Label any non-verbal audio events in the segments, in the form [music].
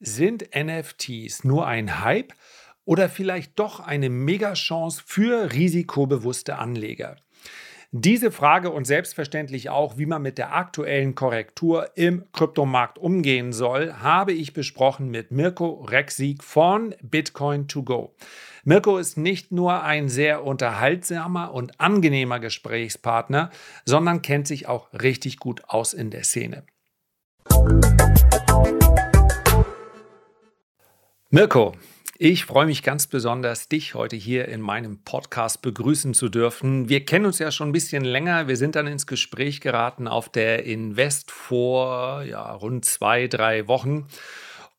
Sind NFTs nur ein Hype oder vielleicht doch eine Megachance für risikobewusste Anleger? Diese Frage und selbstverständlich auch, wie man mit der aktuellen Korrektur im Kryptomarkt umgehen soll, habe ich besprochen mit Mirko Rexig von Bitcoin 2 Go. Mirko ist nicht nur ein sehr unterhaltsamer und angenehmer Gesprächspartner, sondern kennt sich auch richtig gut aus in der Szene. Mirko, ich freue mich ganz besonders, dich heute hier in meinem Podcast begrüßen zu dürfen. Wir kennen uns ja schon ein bisschen länger. Wir sind dann ins Gespräch geraten auf der Invest vor ja, rund zwei, drei Wochen.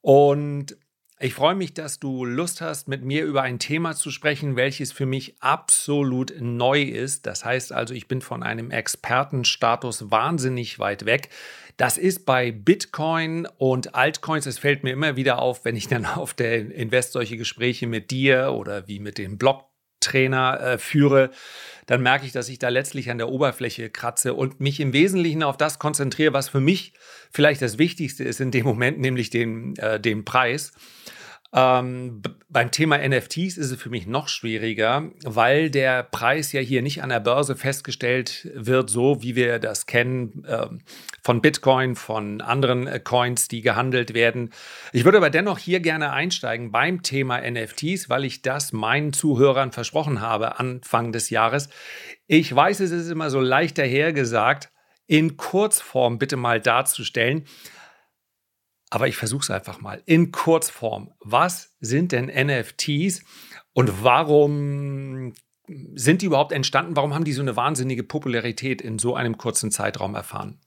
Und ich freue mich, dass du Lust hast, mit mir über ein Thema zu sprechen, welches für mich absolut neu ist. Das heißt also, ich bin von einem Expertenstatus wahnsinnig weit weg. Das ist bei Bitcoin und Altcoins, es fällt mir immer wieder auf, wenn ich dann [laughs] auf der Invest solche Gespräche mit dir oder wie mit dem Blog-Trainer äh, führe, dann merke ich, dass ich da letztlich an der Oberfläche kratze und mich im Wesentlichen auf das konzentriere, was für mich vielleicht das Wichtigste ist in dem Moment, nämlich den, äh, den Preis. Ähm, beim Thema NFTs ist es für mich noch schwieriger, weil der Preis ja hier nicht an der Börse festgestellt wird, so wie wir das kennen äh, von Bitcoin, von anderen äh, Coins, die gehandelt werden. Ich würde aber dennoch hier gerne einsteigen beim Thema NFTs, weil ich das meinen Zuhörern versprochen habe Anfang des Jahres. Ich weiß, es ist immer so leicht dahergesagt, in Kurzform bitte mal darzustellen. Aber ich versuche es einfach mal in Kurzform. Was sind denn NFTs und warum sind die überhaupt entstanden? Warum haben die so eine wahnsinnige Popularität in so einem kurzen Zeitraum erfahren?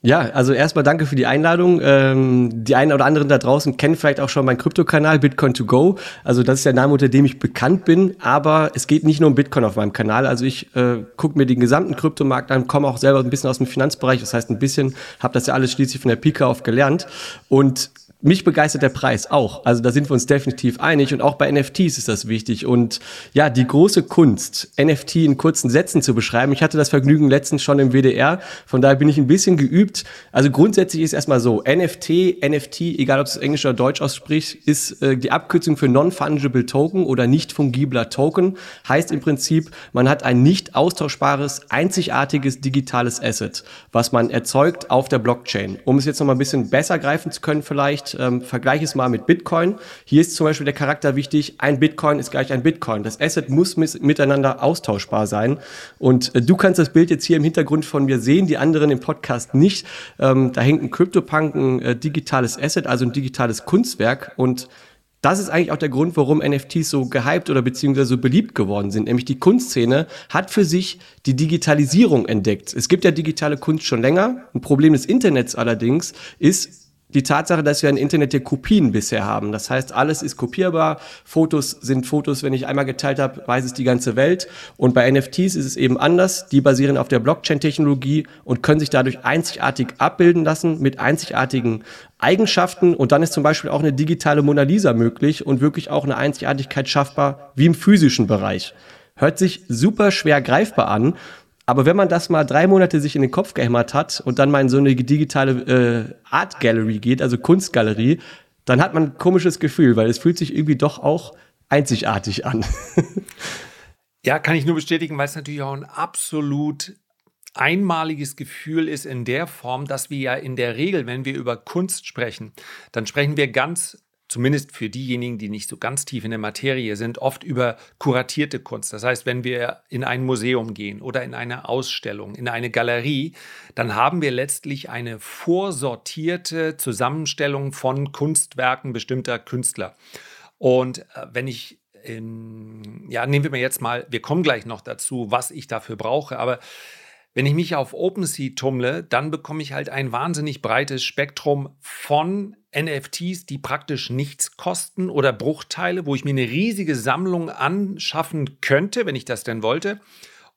Ja, also erstmal danke für die Einladung. Ähm, die einen oder anderen da draußen kennen vielleicht auch schon meinen Krypto-Kanal Bitcoin to go. Also das ist der Name, unter dem ich bekannt bin. Aber es geht nicht nur um Bitcoin auf meinem Kanal. Also ich äh, gucke mir den gesamten Kryptomarkt an, komme auch selber ein bisschen aus dem Finanzbereich. Das heißt ein bisschen, habe das ja alles schließlich von der Pika auf gelernt. Und mich begeistert der Preis auch. Also da sind wir uns definitiv einig und auch bei NFTs ist das wichtig. Und ja, die große Kunst, NFT in kurzen Sätzen zu beschreiben. Ich hatte das Vergnügen letztens schon im WDR, von daher bin ich ein bisschen geübt. Also grundsätzlich ist erstmal so, NFT, NFT, egal ob es Englisch oder Deutsch ausspricht, ist äh, die Abkürzung für Non-Fungible Token oder nicht fungibler Token. Heißt im Prinzip, man hat ein nicht austauschbares, einzigartiges digitales Asset, was man erzeugt auf der Blockchain. Um es jetzt noch mal ein bisschen besser greifen zu können vielleicht, ähm, vergleiche es mal mit Bitcoin. Hier ist zum Beispiel der Charakter wichtig, ein Bitcoin ist gleich ein Bitcoin. Das Asset muss miteinander austauschbar sein. Und äh, du kannst das Bild jetzt hier im Hintergrund von mir sehen, die anderen im Podcast nicht. Ähm, da hängt ein CryptoPunk, ein äh, digitales Asset, also ein digitales Kunstwerk und das ist eigentlich auch der Grund, warum NFTs so gehypt oder beziehungsweise so beliebt geworden sind. Nämlich die Kunstszene hat für sich die Digitalisierung entdeckt. Es gibt ja digitale Kunst schon länger. Ein Problem des Internets allerdings ist, die Tatsache, dass wir ein Internet der Kopien bisher haben. Das heißt, alles ist kopierbar. Fotos sind Fotos, wenn ich einmal geteilt habe, weiß es die ganze Welt. Und bei NFTs ist es eben anders. Die basieren auf der Blockchain-Technologie und können sich dadurch einzigartig abbilden lassen mit einzigartigen Eigenschaften. Und dann ist zum Beispiel auch eine digitale Mona Lisa möglich und wirklich auch eine Einzigartigkeit schaffbar wie im physischen Bereich. Hört sich super schwer greifbar an. Aber wenn man das mal drei Monate sich in den Kopf gehämmert hat und dann mal in so eine digitale äh, Art Gallery geht, also Kunstgalerie, dann hat man ein komisches Gefühl, weil es fühlt sich irgendwie doch auch einzigartig an. [laughs] ja, kann ich nur bestätigen, weil es natürlich auch ein absolut einmaliges Gefühl ist in der Form, dass wir ja in der Regel, wenn wir über Kunst sprechen, dann sprechen wir ganz zumindest für diejenigen, die nicht so ganz tief in der Materie sind, oft über kuratierte Kunst. Das heißt, wenn wir in ein Museum gehen oder in eine Ausstellung, in eine Galerie, dann haben wir letztlich eine vorsortierte Zusammenstellung von Kunstwerken bestimmter Künstler. Und äh, wenn ich in, ja, nehmen wir mir jetzt mal, wir kommen gleich noch dazu, was ich dafür brauche, aber wenn ich mich auf OpenSea tummle, dann bekomme ich halt ein wahnsinnig breites Spektrum von NFTs, die praktisch nichts kosten oder Bruchteile, wo ich mir eine riesige Sammlung anschaffen könnte, wenn ich das denn wollte.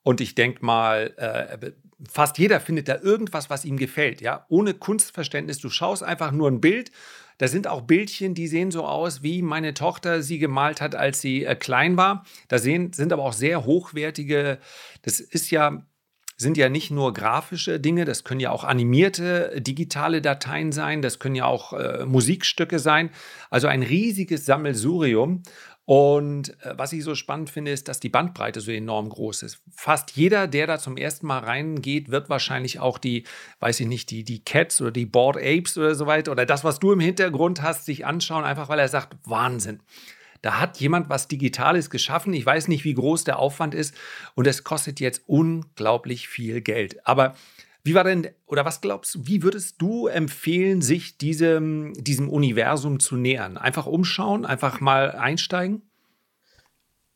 Und ich denke mal, äh, fast jeder findet da irgendwas, was ihm gefällt. Ja, ohne Kunstverständnis. Du schaust einfach nur ein Bild. Da sind auch Bildchen, die sehen so aus, wie meine Tochter sie gemalt hat, als sie äh, klein war. Da sehen, sind aber auch sehr hochwertige. Das ist ja sind ja nicht nur grafische Dinge, das können ja auch animierte digitale Dateien sein, das können ja auch äh, Musikstücke sein. Also ein riesiges Sammelsurium. Und äh, was ich so spannend finde, ist, dass die Bandbreite so enorm groß ist. Fast jeder, der da zum ersten Mal reingeht, wird wahrscheinlich auch die, weiß ich nicht, die, die Cats oder die Board Apes oder so weiter oder das, was du im Hintergrund hast, sich anschauen, einfach weil er sagt, Wahnsinn. Da hat jemand was Digitales geschaffen. Ich weiß nicht, wie groß der Aufwand ist und es kostet jetzt unglaublich viel Geld. Aber wie war denn, oder was glaubst du, wie würdest du empfehlen, sich diesem, diesem Universum zu nähern? Einfach umschauen, einfach mal einsteigen?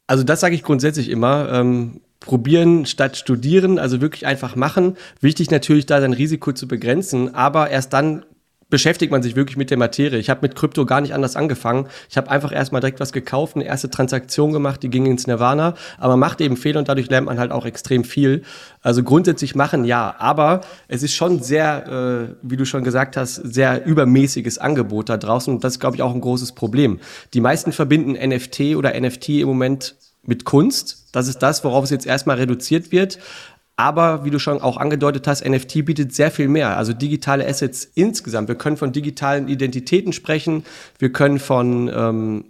Also das sage ich grundsätzlich immer. Ähm, probieren statt studieren, also wirklich einfach machen. Wichtig natürlich da sein Risiko zu begrenzen, aber erst dann beschäftigt man sich wirklich mit der Materie. Ich habe mit Krypto gar nicht anders angefangen. Ich habe einfach erstmal direkt was gekauft, eine erste Transaktion gemacht, die ging ins Nirvana, aber man macht eben Fehler und dadurch lernt man halt auch extrem viel. Also grundsätzlich machen ja, aber es ist schon sehr, äh, wie du schon gesagt hast, sehr übermäßiges Angebot da draußen und das ist, glaube ich, auch ein großes Problem. Die meisten verbinden NFT oder NFT im Moment mit Kunst. Das ist das, worauf es jetzt erstmal reduziert wird. Aber wie du schon auch angedeutet hast, NFT bietet sehr viel mehr. Also digitale Assets insgesamt. Wir können von digitalen Identitäten sprechen. Wir können von ähm,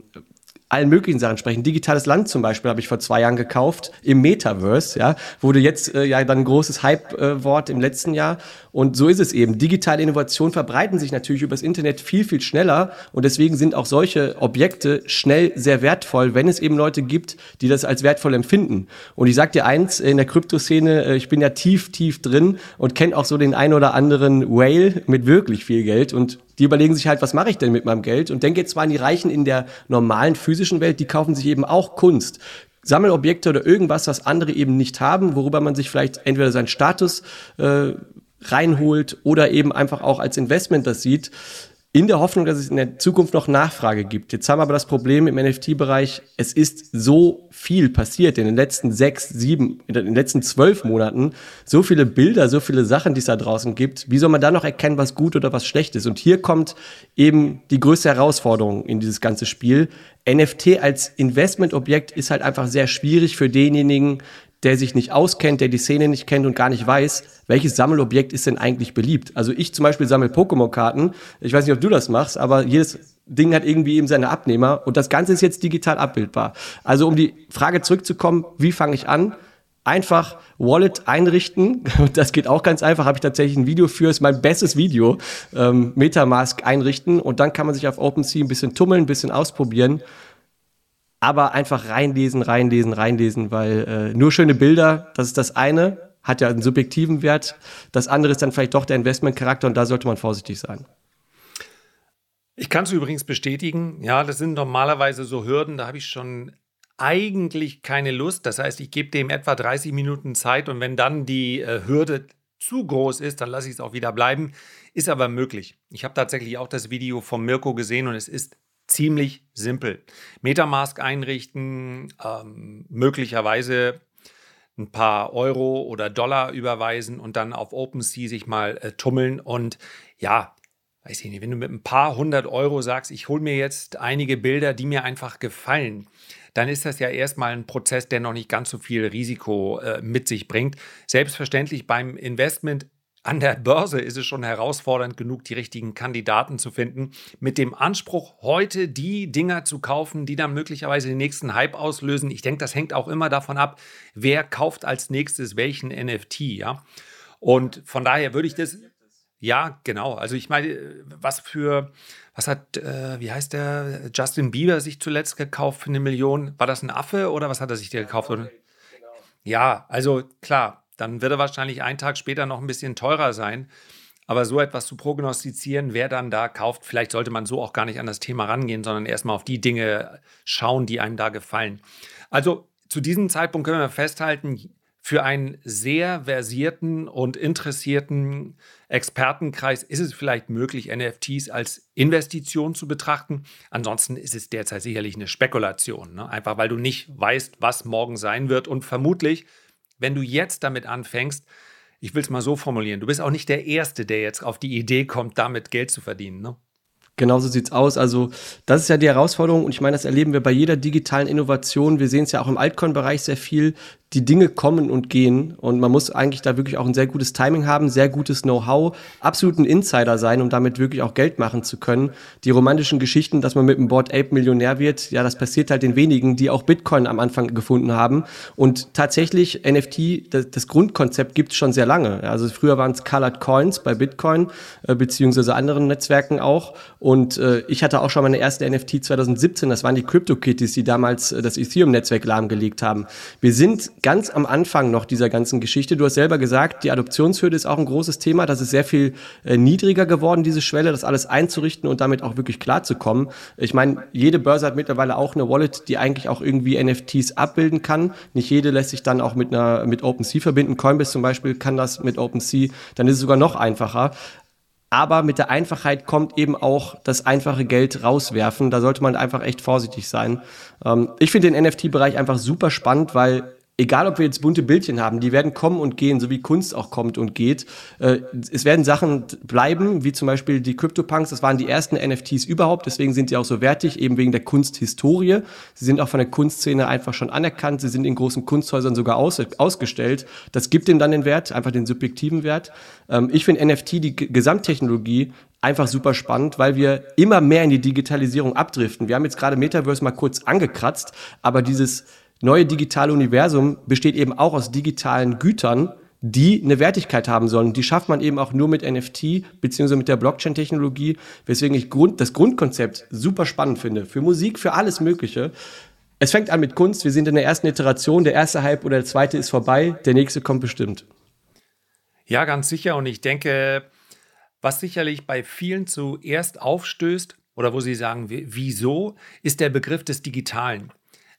allen möglichen Sachen sprechen. Digitales Land zum Beispiel habe ich vor zwei Jahren gekauft im Metaverse, ja, wurde jetzt äh, ja dann ein großes Hype-Wort äh, im letzten Jahr. Und so ist es eben. Digitale Innovationen verbreiten sich natürlich übers Internet viel, viel schneller. Und deswegen sind auch solche Objekte schnell sehr wertvoll, wenn es eben Leute gibt, die das als wertvoll empfinden. Und ich sag dir eins, in der Kryptoszene, äh, ich bin ja tief, tief drin und kenne auch so den ein oder anderen Whale mit wirklich viel Geld. Und die überlegen sich halt, was mache ich denn mit meinem Geld? Und denke jetzt zwar an die Reichen in der normalen physischen Welt, die kaufen sich eben auch Kunst. Sammelobjekte oder irgendwas, was andere eben nicht haben, worüber man sich vielleicht entweder seinen Status äh, reinholt oder eben einfach auch als Investment das sieht in der Hoffnung, dass es in der Zukunft noch Nachfrage gibt. Jetzt haben wir aber das Problem im NFT-Bereich, es ist so viel passiert in den letzten sechs, sieben, in den letzten zwölf Monaten. So viele Bilder, so viele Sachen, die es da draußen gibt. Wie soll man da noch erkennen, was gut oder was schlecht ist? Und hier kommt eben die größte Herausforderung in dieses ganze Spiel. NFT als Investmentobjekt ist halt einfach sehr schwierig für denjenigen, der sich nicht auskennt, der die Szene nicht kennt und gar nicht weiß, welches Sammelobjekt ist denn eigentlich beliebt. Also ich zum Beispiel sammle Pokémon-Karten. Ich weiß nicht, ob du das machst, aber jedes Ding hat irgendwie eben seine Abnehmer und das Ganze ist jetzt digital abbildbar. Also um die Frage zurückzukommen, wie fange ich an? Einfach Wallet einrichten. [laughs] Das geht auch ganz einfach. Habe ich tatsächlich ein Video für. Ist mein bestes Video. Ähm, Metamask einrichten und dann kann man sich auf OpenSea ein bisschen tummeln, ein bisschen ausprobieren aber einfach reinlesen, reinlesen, reinlesen, weil äh, nur schöne Bilder, das ist das eine, hat ja einen subjektiven Wert. Das andere ist dann vielleicht doch der Investmentcharakter und da sollte man vorsichtig sein. Ich kann es übrigens bestätigen, ja, das sind normalerweise so Hürden, da habe ich schon eigentlich keine Lust. Das heißt, ich gebe dem etwa 30 Minuten Zeit und wenn dann die äh, Hürde zu groß ist, dann lasse ich es auch wieder bleiben. Ist aber möglich. Ich habe tatsächlich auch das Video von Mirko gesehen und es ist ziemlich simpel. Metamask einrichten, ähm, möglicherweise ein paar Euro oder Dollar überweisen und dann auf OpenSea sich mal äh, tummeln. Und ja, weiß ich nicht, wenn du mit ein paar hundert Euro sagst, ich hole mir jetzt einige Bilder, die mir einfach gefallen, dann ist das ja erstmal ein Prozess, der noch nicht ganz so viel Risiko äh, mit sich bringt. Selbstverständlich beim Investment an der Börse ist es schon herausfordernd genug, die richtigen Kandidaten zu finden, mit dem Anspruch, heute die Dinger zu kaufen, die dann möglicherweise den nächsten Hype auslösen. Ich denke, das hängt auch immer davon ab, wer kauft als nächstes welchen NFT, ja. Und von daher würde ich das, ja, genau. Also ich meine, was für, was hat, äh, wie heißt der, Justin Bieber sich zuletzt gekauft für eine Million? War das ein Affe oder was hat er sich dir gekauft? Ja, also klar, dann wird er wahrscheinlich einen Tag später noch ein bisschen teurer sein. Aber so etwas zu prognostizieren, wer dann da kauft, vielleicht sollte man so auch gar nicht an das Thema rangehen, sondern erstmal auf die Dinge schauen, die einem da gefallen. Also zu diesem Zeitpunkt können wir festhalten, für einen sehr versierten und interessierten Expertenkreis ist es vielleicht möglich, NFTs als Investition zu betrachten. Ansonsten ist es derzeit sicherlich eine Spekulation, ne? einfach weil du nicht weißt, was morgen sein wird und vermutlich wenn du jetzt damit anfängst, ich will es mal so formulieren, du bist auch nicht der Erste, der jetzt auf die Idee kommt, damit Geld zu verdienen. Ne? Genau so sieht's aus. Also das ist ja die Herausforderung und ich meine, das erleben wir bei jeder digitalen Innovation. Wir sehen es ja auch im Altcoin-Bereich sehr viel. Die Dinge kommen und gehen und man muss eigentlich da wirklich auch ein sehr gutes Timing haben, sehr gutes Know-how, absoluten Insider sein, um damit wirklich auch Geld machen zu können. Die romantischen Geschichten, dass man mit dem Board Ape Millionär wird, ja, das passiert halt den wenigen, die auch Bitcoin am Anfang gefunden haben. Und tatsächlich NFT, das, Grundkonzept gibt es schon sehr lange. Also früher waren es Colored Coins bei Bitcoin, äh, beziehungsweise anderen Netzwerken auch. Und äh, ich hatte auch schon meine erste NFT 2017, das waren die CryptoKitties, die damals äh, das Ethereum-Netzwerk lahmgelegt haben. Wir sind ganz am Anfang noch dieser ganzen Geschichte. Du hast selber gesagt, die Adoptionshürde ist auch ein großes Thema. Das ist sehr viel äh, niedriger geworden, diese Schwelle, das alles einzurichten und damit auch wirklich klarzukommen. Ich meine, jede Börse hat mittlerweile auch eine Wallet, die eigentlich auch irgendwie NFTs abbilden kann. Nicht jede lässt sich dann auch mit einer mit OpenSea verbinden. Coinbase zum Beispiel kann das mit OpenSea. Dann ist es sogar noch einfacher aber mit der Einfachheit kommt eben auch das einfache Geld rauswerfen. Da sollte man einfach echt vorsichtig sein. Ähm, ich finde den NFT-Bereich einfach super spannend, weil egal ob wir jetzt bunte Bildchen haben, die werden kommen und gehen, so wie Kunst auch kommt und geht. Äh, es werden Sachen bleiben, wie zum Beispiel die CryptoPunks, das waren die ersten NFTs überhaupt, deswegen sind die auch so wertig, eben wegen der Kunsthistorie. Sie sind auch von der Kunstszene einfach schon anerkannt, sie sind in großen Kunsthäusern sogar aus, ausgestellt. Das gibt ihnen dann den Wert, einfach den subjektiven Wert. Ähm, ich finde NFT, die Gesamttechnologie, einfach super spannend, weil wir immer mehr in die Digitalisierung abdriften. Wir haben jetzt gerade Metaverse mal kurz angekratzt, aber dieses neue digitale Universum besteht eben auch aus digitalen Gütern, die eine Wertigkeit haben sollen. Die schafft man eben auch nur mit NFT beziehungsweise mit der Blockchain-Technologie, weswegen ich Grund, das Grundkonzept super spannend finde. Für Musik, für alles Mögliche. Es fängt an mit Kunst. Wir sind in der ersten Iteration. Der erste Hype oder der zweite ist vorbei. Der nächste kommt bestimmt. Ja, ganz sicher. Und ich denke, was sicherlich bei vielen zuerst aufstößt oder wo sie sagen, wieso, ist der Begriff des Digitalen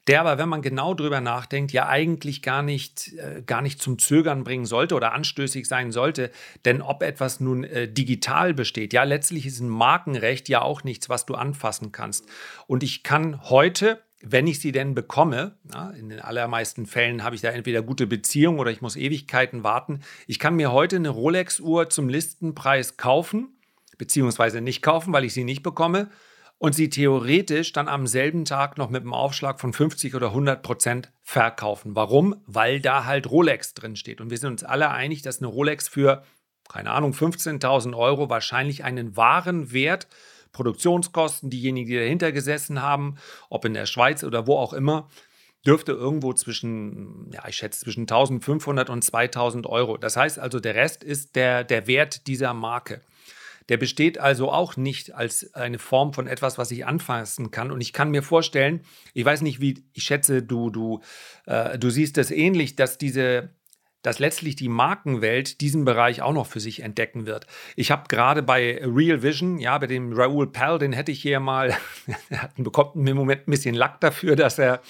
der aber, wenn man genau drüber nachdenkt, ja eigentlich gar nicht, äh, gar nicht zum Zögern bringen sollte oder anstößig sein sollte. Denn ob etwas nun äh, digital besteht, ja, letztlich ist ein Markenrecht ja auch nichts, was du anfassen kannst. Und ich kann heute wenn ich sie denn bekomme, na, in den allermeisten Fällen habe ich da entweder gute Beziehungen oder ich muss Ewigkeiten warten. Ich kann mir heute eine Rolex-Uhr zum Listenpreis kaufen, beziehungsweise nicht kaufen, weil ich sie nicht bekomme und sie theoretisch dann am selben Tag noch mit einem Aufschlag von 50 oder 100 Prozent verkaufen. Warum? Weil da halt Rolex drin steht. Und wir sind uns alle einig, dass eine Rolex für, keine Ahnung, 15.000 Euro wahrscheinlich einen wahren Wert, Produktionskosten, diejenigen, die dahinter gesessen haben, ob in der Schweiz oder wo auch immer, dürfte irgendwo zwischen, ja, ich schätze zwischen 1500 und 2000 Euro. Das heißt also, der Rest ist der, der Wert dieser Marke. Der besteht also auch nicht als eine Form von etwas, was ich anfassen kann. Und ich kann mir vorstellen, ich weiß nicht, wie, ich schätze, du, du, äh, du siehst das ähnlich, dass diese dass letztlich die Markenwelt diesen Bereich auch noch für sich entdecken wird. Ich habe gerade bei Real Vision, ja, bei dem Raoul Pell, den hätte ich hier mal, [laughs] er bekommt im Moment ein bisschen Lack dafür, dass er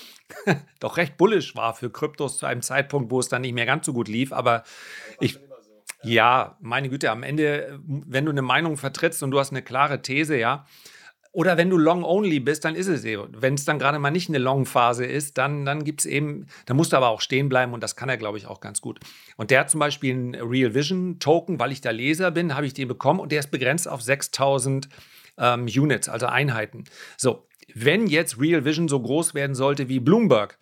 [laughs] doch recht bullisch war für Kryptos zu einem Zeitpunkt, wo es dann nicht mehr ganz so gut lief. Aber ich, ja, meine Güte, am Ende, wenn du eine Meinung vertrittst und du hast eine klare These, ja, oder wenn du long-only bist, dann ist es eben. Wenn es dann gerade mal nicht eine Long-Phase ist, dann, dann gibt es eben, da musst du aber auch stehen bleiben und das kann er, glaube ich, auch ganz gut. Und der hat zum Beispiel einen Real Vision Token, weil ich da Leser bin, habe ich den bekommen und der ist begrenzt auf 6000 ähm, Units, also Einheiten. So, wenn jetzt Real Vision so groß werden sollte wie Bloomberg,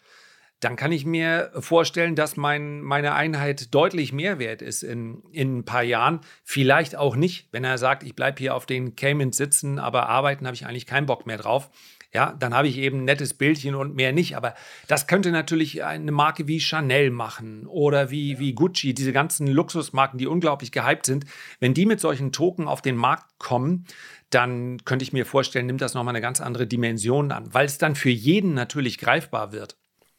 dann kann ich mir vorstellen, dass mein, meine Einheit deutlich mehr wert ist in, in ein paar Jahren. Vielleicht auch nicht, wenn er sagt, ich bleibe hier auf den Caymans sitzen, aber arbeiten habe ich eigentlich keinen Bock mehr drauf. Ja, dann habe ich eben ein nettes Bildchen und mehr nicht. Aber das könnte natürlich eine Marke wie Chanel machen oder wie, wie Gucci, diese ganzen Luxusmarken, die unglaublich gehypt sind. Wenn die mit solchen Token auf den Markt kommen, dann könnte ich mir vorstellen, nimmt das nochmal eine ganz andere Dimension an, weil es dann für jeden natürlich greifbar wird.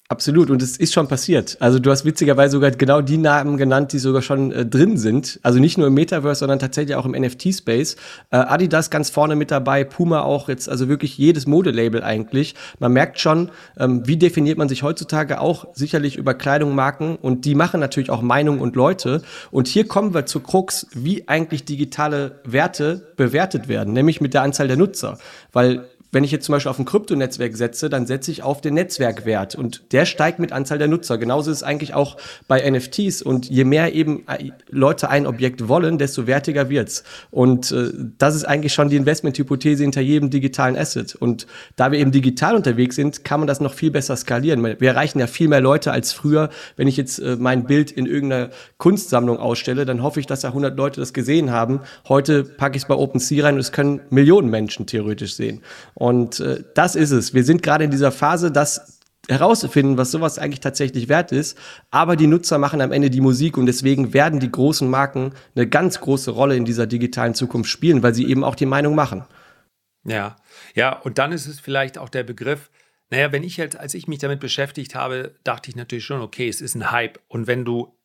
Absolut, und es ist schon passiert. Also du hast witzigerweise sogar genau die Namen genannt, die sogar schon äh, drin sind. Also nicht nur im Metaverse, sondern tatsächlich auch im NFT-Space. Äh, Adidas ganz vorne mit dabei, Puma auch jetzt, also wirklich jedes Modelabel eigentlich. Man merkt schon, ähm, wie definiert man sich heutzutage auch sicherlich über Kleidung, Marken und die machen natürlich auch Meinung und Leute. Und hier kommen wir zu Krux, wie eigentlich digitale Werte bewertet werden, nämlich mit der Anzahl der Nutzer. Weil wenn ich jetzt zum Beispiel auf ein Kryptonetzwerk setze, dann setze ich auf den Netzwerkwert und der steigt mit Anzahl der Nutzer. Genauso ist es eigentlich auch bei NFTs und je mehr eben äh, Leute ein Objekt wollen, desto wertiger wird's. Und äh, das ist eigentlich schon die Investmenthypothese hinter jedem digitalen Asset. Und da wir eben digital unterwegs sind, kann man das noch viel besser skalieren. Wir erreichen ja viel mehr Leute als früher. Wenn ich jetzt äh, mein Bild in irgendeiner Kunstsammlung ausstelle, dann hoffe ich, dass da 100 Leute das gesehen haben. Heute packe ich es bei OpenSea rein und es können Millionen Menschen theoretisch sehen. Und äh, das ist es. Wir sind gerade in dieser Phase, dass herauszufinden, was sowas eigentlich tatsächlich wert ist. Aber die Nutzer machen am Ende die Musik und deswegen werden die großen Marken eine ganz große Rolle in dieser digitalen Zukunft spielen, weil sie eben auch die Meinung machen. Ja, ja, und dann ist es vielleicht auch der Begriff, naja, wenn ich jetzt, als ich mich damit beschäftigt habe, dachte ich natürlich schon, okay, es ist ein Hype. Und wenn du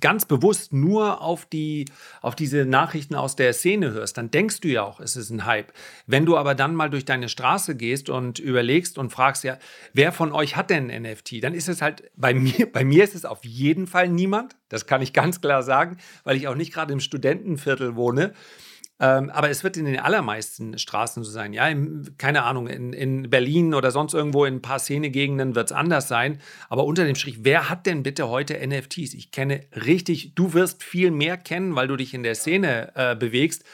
ganz bewusst nur auf, die, auf diese Nachrichten aus der Szene hörst, dann denkst du ja auch, es ist ein Hype. Wenn du aber dann mal durch deine Straße gehst und überlegst und fragst ja, wer von euch hat denn ein NFT, dann ist es halt, bei mir, [laughs] bei mir ist es auf jeden Fall niemand. Das kann ich ganz klar sagen, weil ich auch nicht gerade im Studentenviertel wohne. Ähm, aber es wird in den allermeisten Straßen so sein. Ja, in, keine Ahnung, in, in Berlin oder sonst irgendwo in ein paar Szenegegenden wird es anders sein. Aber unter dem Strich, wer hat denn bitte heute NFTs? Ich kenne richtig, du wirst viel mehr kennen, weil du dich in der Szene äh, bewegst.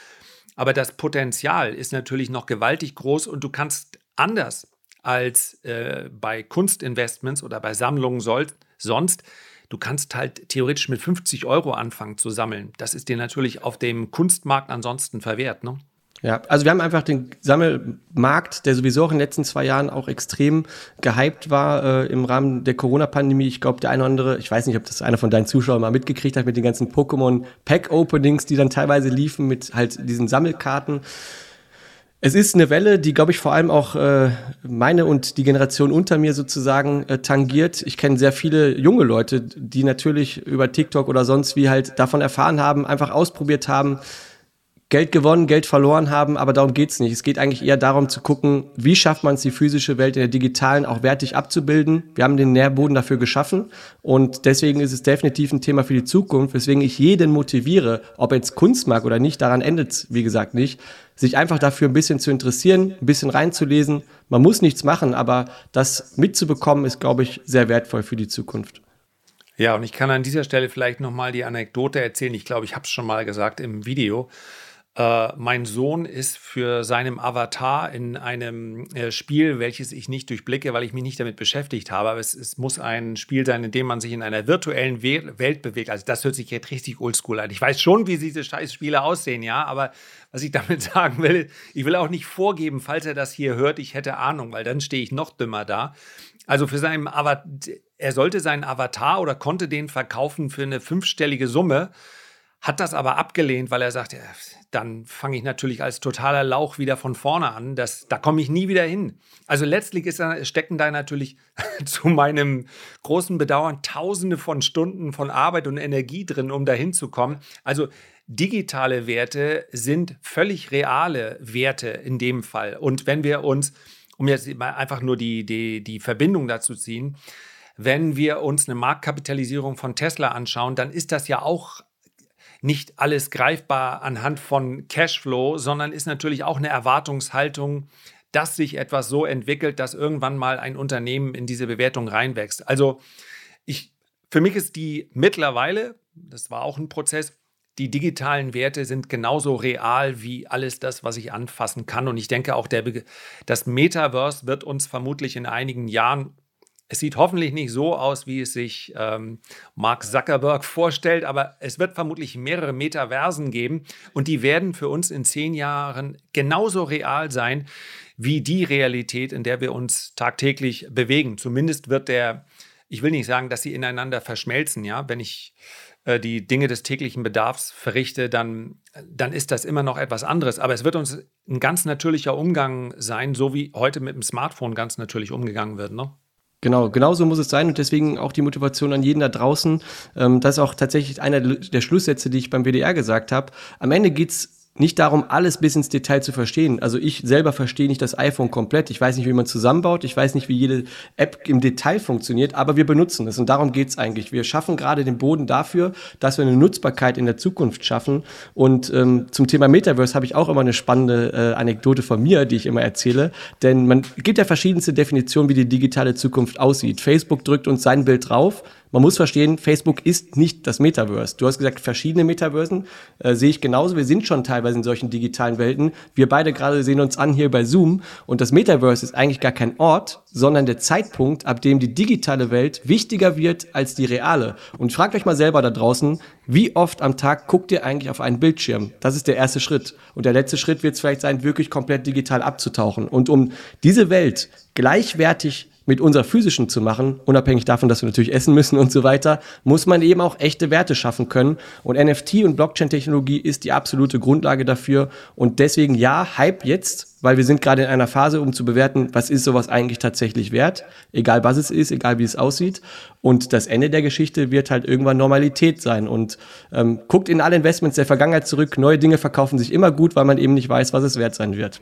Aber das Potenzial ist natürlich noch gewaltig groß und du kannst anders als äh, bei Kunstinvestments oder bei Sammlungen soll, sonst Du kannst halt theoretisch mit 50 Euro anfangen zu sammeln. Das ist dir natürlich auf dem Kunstmarkt ansonsten verwehrt. Ne? Ja, also wir haben einfach den Sammelmarkt, der sowieso auch in den letzten zwei Jahren auch extrem gehypt war äh, im Rahmen der Corona-Pandemie. Ich glaube, der eine oder andere, ich weiß nicht, ob das einer von deinen Zuschauern mal mitgekriegt hat mit den ganzen Pokémon-Pack-Openings, die dann teilweise liefen mit halt diesen Sammelkarten. Es ist eine Welle, die, glaube ich, vor allem auch äh, meine und die Generation unter mir sozusagen äh, tangiert. Ich kenne sehr viele junge Leute, die natürlich über TikTok oder sonst wie halt davon erfahren haben, einfach ausprobiert haben, Geld gewonnen, Geld verloren haben, aber darum geht's nicht. Es geht eigentlich eher darum zu gucken, wie schafft man es, die physische Welt in der digitalen auch wertig abzubilden. Wir haben den Nährboden dafür geschaffen und deswegen ist es definitiv ein Thema für die Zukunft, weswegen ich jeden motiviere, ob jetzt Kunst mag oder nicht, daran endet es, wie gesagt, nicht, sich einfach dafür ein bisschen zu interessieren, ein bisschen reinzulesen. Man muss nichts machen, aber das mitzubekommen ist, glaube ich, sehr wertvoll für die Zukunft. Ja, und ich kann an dieser Stelle vielleicht nochmal die Anekdote erzählen. Ich glaube, ich habe es schon mal gesagt im Video. Äh, mein Sohn ist für seinem Avatar in einem äh, Spiel, welches ich nicht durchblicke, weil ich mich nicht damit beschäftigt habe. Aber es, es muss ein Spiel sein, in dem man sich in einer virtuellen We Welt bewegt. Also das hört sich jetzt richtig oldschool an. Ich weiß schon, wie diese Scheißspiele aussehen, ja. Aber was ich [laughs] damit sagen will, ich will auch nicht vorgeben, falls er das hier hört, ich hätte Ahnung, weil dann stehe ich noch dümmer da. Also für seinen Avatar, er sollte seinen Avatar oder konnte den verkaufen für eine fünfstellige Summe hat das aber abgelehnt, weil er sagt, ja, dann fange ich natürlich als totaler Lauch wieder von vorne an. Das, da komme ich nie wieder hin. Also letztlich ist stecken da natürlich [laughs] zu meinem großen Bedauern Tausende von Stunden von Arbeit und Energie drin, um dahin zu kommen. Also digitale Werte sind völlig reale Werte in dem Fall. Und wenn wir uns, um jetzt mal einfach nur die, die, die Verbindung dazu ziehen, wenn wir uns eine Marktkapitalisierung von Tesla anschauen, dann ist das ja auch nicht alles greifbar anhand von Cashflow, sondern ist natürlich auch eine Erwartungshaltung, dass sich etwas so entwickelt, dass irgendwann mal ein Unternehmen in diese Bewertung reinwächst. Also ich, für mich ist die mittlerweile, das war auch ein Prozess, die digitalen Werte sind genauso real wie alles das, was ich anfassen kann. Und ich denke auch, der, das Metaverse wird uns vermutlich in einigen Jahren es sieht hoffentlich nicht so aus, wie es sich ähm, Mark Zuckerberg vorstellt, aber es wird vermutlich mehrere Metaversen geben und die werden für uns in zehn Jahren genauso real sein wie die Realität, in der wir uns tagtäglich bewegen. Zumindest wird der, ich will nicht sagen, dass sie ineinander verschmelzen, ja, wenn ich äh, die Dinge des täglichen Bedarfs verrichte, dann, dann ist das immer noch etwas anderes. Aber es wird uns ein ganz natürlicher Umgang sein, so wie heute mit dem Smartphone ganz natürlich umgegangen wird. Ne? Genau, genau so muss es sein und deswegen auch die Motivation an jeden da draußen. Ähm, das ist auch tatsächlich einer der Schlusssätze, die ich beim WDR gesagt habe. Am Ende geht's nicht darum, alles bis ins Detail zu verstehen. Also ich selber verstehe nicht das iPhone komplett. Ich weiß nicht, wie man zusammenbaut. Ich weiß nicht, wie jede App im Detail funktioniert, aber wir benutzen es. Und darum geht es eigentlich. Wir schaffen gerade den Boden dafür, dass wir eine Nutzbarkeit in der Zukunft schaffen. Und ähm, zum Thema Metaverse habe ich auch immer eine spannende äh, Anekdote von mir, die ich immer erzähle. Denn man gibt ja verschiedenste Definitionen, wie die digitale Zukunft aussieht. Facebook drückt uns sein Bild drauf man muss verstehen, Facebook ist nicht das Metaverse. Du hast gesagt, verschiedene Metaversen äh, sehe ich genauso. Wir sind schon teilweise in solchen digitalen Welten. Wir beide gerade sehen uns an hier bei Zoom. Und das Metaverse ist eigentlich gar kein Ort, sondern der Zeitpunkt, ab dem die digitale Welt wichtiger wird als die reale. Und fragt euch mal selber da draußen, wie oft am Tag guckt ihr eigentlich auf einen Bildschirm? Das ist der erste Schritt. Und der letzte Schritt wird es vielleicht sein, wirklich komplett digital abzutauchen. Und um diese Welt gleichwertig mit unserer physischen zu machen, unabhängig davon, dass wir natürlich essen müssen und so weiter, muss man eben auch echte Werte schaffen können. Und NFT und Blockchain-Technologie ist die absolute Grundlage dafür. Und deswegen ja, Hype jetzt, weil wir sind gerade in einer Phase, um zu bewerten, was ist sowas eigentlich tatsächlich wert, egal was es ist, egal wie es aussieht. Und das Ende der Geschichte wird halt irgendwann Normalität sein. Und ähm, guckt in alle Investments der Vergangenheit zurück. Neue Dinge verkaufen sich immer gut, weil man eben nicht weiß, was es wert sein wird.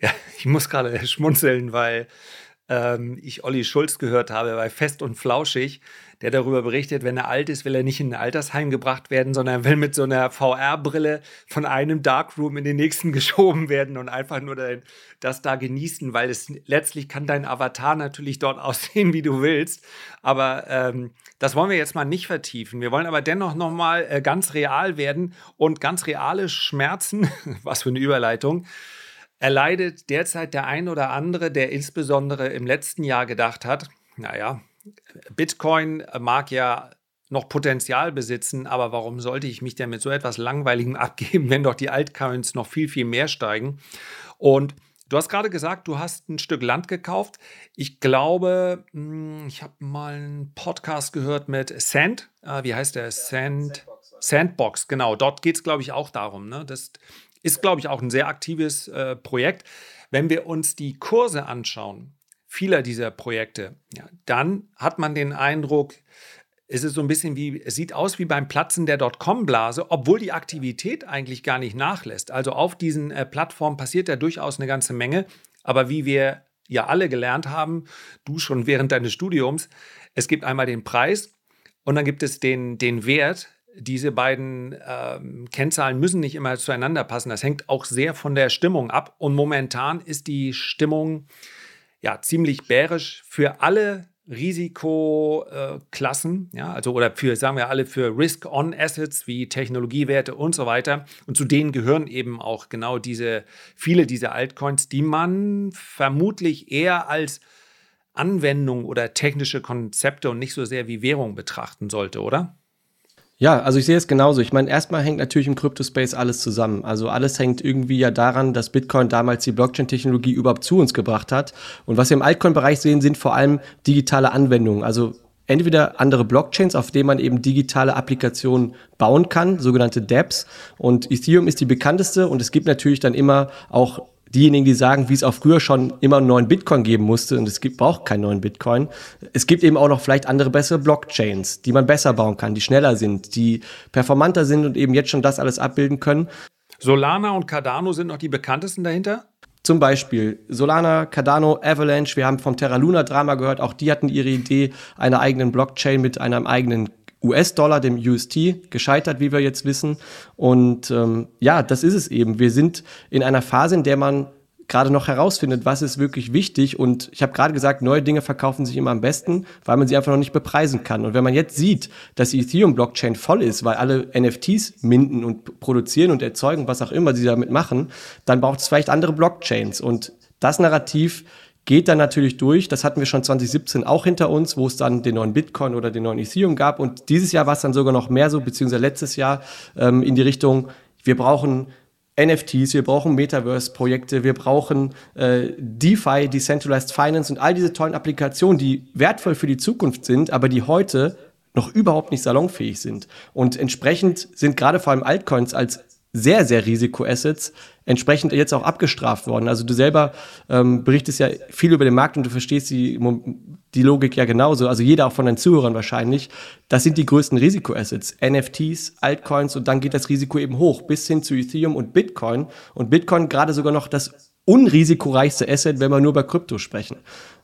Ja, ich muss gerade [laughs] schmunzeln, weil ähm, ich Olli Schulz gehört habe bei Fest und Flauschig, der darüber berichtet, wenn er alt ist, will er nicht in ein Altersheim gebracht werden, sondern will mit so einer VR-Brille von einem Darkroom in den nächsten [laughs] geschoben werden und einfach nur das da genießen, weil es letztlich kann dein Avatar natürlich dort [laughs] aussehen, wie du willst. Aber ähm, das wollen wir jetzt mal nicht vertiefen. Wir wollen aber dennoch nochmal äh, ganz real werden und ganz reale Schmerzen, [laughs] was für eine Überleitung, erleidet derzeit der ein oder andere, der insbesondere im letzten Jahr gedacht hat, naja, Bitcoin mag ja noch Potenzial besitzen, aber warum sollte ich mich denn mit so etwas Langweiligem [laughs] abgeben, wenn doch die Altcoins noch viel, viel mehr steigen? Und du hast gerade gesagt, du hast ein Stück Land gekauft. Ich glaube, hm, ich habe mal einen Podcast gehört mit Sand. Ah, wie heißt der? Sand. Sandbox, genau. Dort geht es, glaube ich, auch darum, ne, dass ist, glaube ich, auch ein sehr aktives äh, Projekt. Wenn wir uns die Kurse anschauen, vieler dieser Projekte, ja, dann hat man den Eindruck, es ist so ein bisschen wie, es sieht aus wie beim Platzen der Dotcom-Blase, obwohl die Aktivität eigentlich gar nicht nachlässt. Also auf diesen äh, Plattformen passiert ja durchaus eine ganze Menge. Aber wie wir ja alle gelernt haben, du schon während deines Studiums, es gibt einmal den Preis und dann gibt es den, den Wert, diese beiden ähm, Kennzahlen müssen nicht immer zueinander passen. Das hängt auch sehr von der Stimmung ab. Und momentan ist die Stimmung ja ziemlich bärisch für alle Risikoklassen, ja, also oder für, sagen wir alle, für Risk-on-Assets wie Technologiewerte und so weiter. Und zu denen gehören eben auch genau diese, viele dieser Altcoins, die man vermutlich eher als Anwendung oder technische Konzepte und nicht so sehr wie Währung betrachten sollte, oder? Ja, also ich sehe es genauso. Ich meine, erstmal hängt natürlich im Crypto-Space alles zusammen. Also alles hängt irgendwie ja daran, dass Bitcoin damals die Blockchain-Technologie überhaupt zu uns gebracht hat. Und was wir im Altcoin-Bereich sehen, sind vor allem digitale Anwendungen. Also entweder andere Blockchains, auf denen man eben digitale Applikationen bauen kann, sogenannte dApps. Und Ethereum ist die bekannteste und es gibt natürlich dann immer auch diejenigen, die sagen, wie es auch früher schon immer einen neuen Bitcoin geben musste und es gibt, braucht keinen neuen Bitcoin. Es gibt eben auch noch vielleicht andere bessere Blockchains, die man besser bauen kann, die schneller sind, die performanter sind und eben jetzt schon das alles abbilden können. Solana und Cardano sind noch die bekanntesten dahinter? Zum Beispiel Solana, Cardano, Avalanche, wir haben vom Terra Luna Drama gehört, auch die hatten ihre Idee einer eigenen Blockchain mit einem eigenen US-Dollar, dem UST, gescheitert, wie wir jetzt wissen. Und ähm, ja, das ist es eben. Wir sind in einer Phase, in der man gerade noch herausfindet, was ist wirklich wichtig. Und ich habe gerade gesagt, neue Dinge verkaufen sich immer am besten, weil man sie einfach noch nicht bepreisen kann. Und wenn man jetzt sieht, dass die Ethereum-Blockchain voll ist, weil alle NFTs minden und produzieren und erzeugen, was auch immer sie damit machen, dann braucht es vielleicht andere Blockchains. Und das Narrativ geht dann natürlich durch. Das hatten wir schon 2017 auch hinter uns, wo es dann den neuen Bitcoin oder den neuen Ethereum gab. Und dieses Jahr war es dann sogar noch mehr so, beziehungsweise letztes Jahr ähm, in die Richtung, wir brauchen NFTs, wir brauchen Metaverse-Projekte, wir brauchen äh, DeFi, Decentralized Finance und all diese tollen Applikationen, die wertvoll für die Zukunft sind, aber die heute noch überhaupt nicht salonfähig sind. Und entsprechend sind gerade vor allem Altcoins als sehr, sehr Risikoassets entsprechend jetzt auch abgestraft worden. Also du selber ähm, berichtest ja viel über den Markt und du verstehst die, die Logik ja genauso. Also jeder auch von deinen Zuhörern wahrscheinlich. Das sind die größten Risikoassets. NFTs, Altcoins und dann geht das Risiko eben hoch bis hin zu Ethereum und Bitcoin. Und Bitcoin gerade sogar noch das unrisikoreichste Asset, wenn wir nur über Krypto sprechen.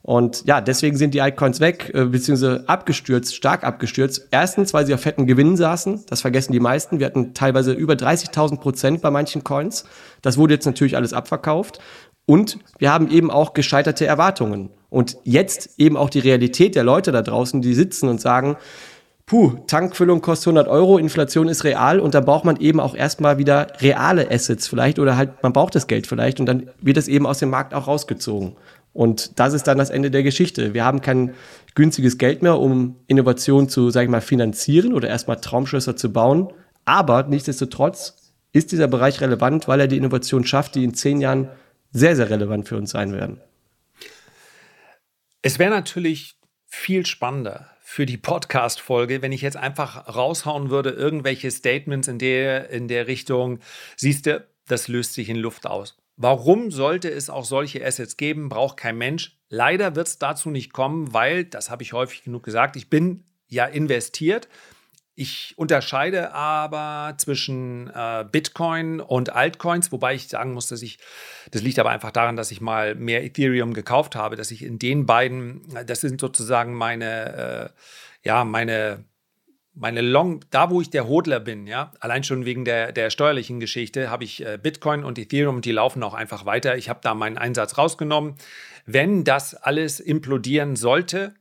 Und ja, deswegen sind die Altcoins weg, äh, beziehungsweise abgestürzt, stark abgestürzt. Erstens, weil sie auf fetten Gewinnen saßen. Das vergessen die meisten. Wir hatten teilweise über 30.000 Prozent bei manchen Coins. Das wurde jetzt natürlich alles abverkauft. Und wir haben eben auch gescheiterte Erwartungen. Und jetzt eben auch die Realität der Leute da draußen, die sitzen und sagen, puh, Tankfüllung kostet 100 Euro, Inflation ist real und da braucht man eben auch erstmal wieder reale Assets vielleicht oder halt man braucht das Geld vielleicht und dann wird es eben aus dem Markt auch rausgezogen. Und das ist dann das Ende der Geschichte. Wir haben kein günstiges Geld mehr, um Innovation zu, sage ich mal, finanzieren oder erstmal Traumschlösser zu bauen. Aber nichtsdestotrotz ist dieser Bereich relevant, weil er die Innovation schafft, die in zehn Jahren sehr, sehr relevant für uns sein werden. Es wäre natürlich viel spannender für die Podcast-Folge, wenn ich jetzt einfach raushauen würde, irgendwelche Statements in der, in der Richtung, siehst du, das löst sich in Luft aus. Warum sollte es auch solche Assets geben? Braucht kein Mensch. Leider wird es dazu nicht kommen, weil, das habe ich häufig genug gesagt, ich bin ja investiert. Ich unterscheide aber zwischen äh, Bitcoin und Altcoins, wobei ich sagen muss, dass ich, das liegt aber einfach daran, dass ich mal mehr Ethereum gekauft habe, dass ich in den beiden, das sind sozusagen meine, äh, ja, meine meine Long, da wo ich der Hodler bin, ja, allein schon wegen der, der steuerlichen Geschichte, habe ich äh, Bitcoin und Ethereum, die laufen auch einfach weiter. Ich habe da meinen Einsatz rausgenommen. Wenn das alles implodieren sollte,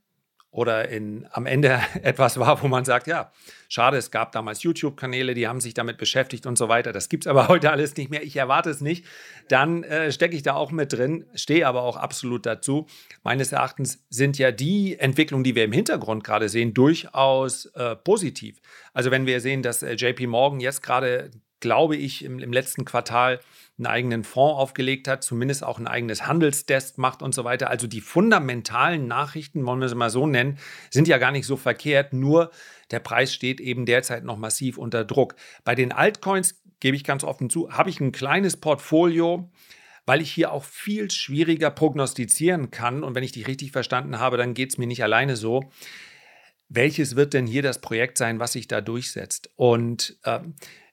oder in, am Ende [laughs] etwas war, wo man sagt, ja, schade, es gab damals YouTube-Kanäle, die haben sich damit beschäftigt und so weiter. Das gibt es aber [laughs] heute alles nicht mehr. Ich erwarte es nicht. Dann äh, stecke ich da auch mit drin, stehe aber auch absolut dazu. Meines Erachtens sind ja die Entwicklungen, die wir im Hintergrund gerade sehen, durchaus äh, positiv. Also wenn wir sehen, dass äh, JP Morgan jetzt gerade, glaube ich, im, im letzten Quartal einen eigenen Fonds aufgelegt hat, zumindest auch ein eigenes Handelsdesk macht und so weiter. Also die fundamentalen Nachrichten, wollen wir sie mal so nennen, sind ja gar nicht so verkehrt, nur der Preis steht eben derzeit noch massiv unter Druck. Bei den Altcoins gebe ich ganz offen zu, habe ich ein kleines Portfolio, weil ich hier auch viel schwieriger prognostizieren kann. Und wenn ich dich richtig verstanden habe, dann geht es mir nicht alleine so. Welches wird denn hier das Projekt sein, was sich da durchsetzt? Und äh,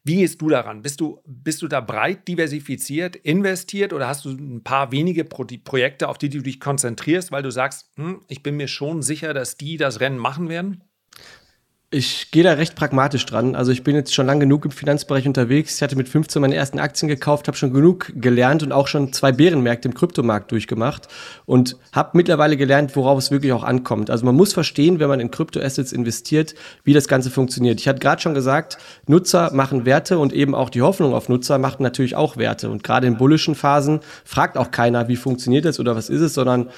wie gehst du daran? Bist du, bist du da breit diversifiziert, investiert oder hast du ein paar wenige Pro Projekte, auf die du dich konzentrierst, weil du sagst, hm, ich bin mir schon sicher, dass die das Rennen machen werden? Ich gehe da recht pragmatisch dran. Also ich bin jetzt schon lang genug im Finanzbereich unterwegs. Ich hatte mit 15 meine ersten Aktien gekauft, habe schon genug gelernt und auch schon zwei Bärenmärkte im Kryptomarkt durchgemacht und habe mittlerweile gelernt, worauf es wirklich auch ankommt. Also man muss verstehen, wenn man in Kryptoassets investiert, wie das Ganze funktioniert. Ich hatte gerade schon gesagt, Nutzer machen Werte und eben auch die Hoffnung auf Nutzer macht natürlich auch Werte. Und gerade in bullischen Phasen fragt auch keiner, wie funktioniert das oder was ist es, sondern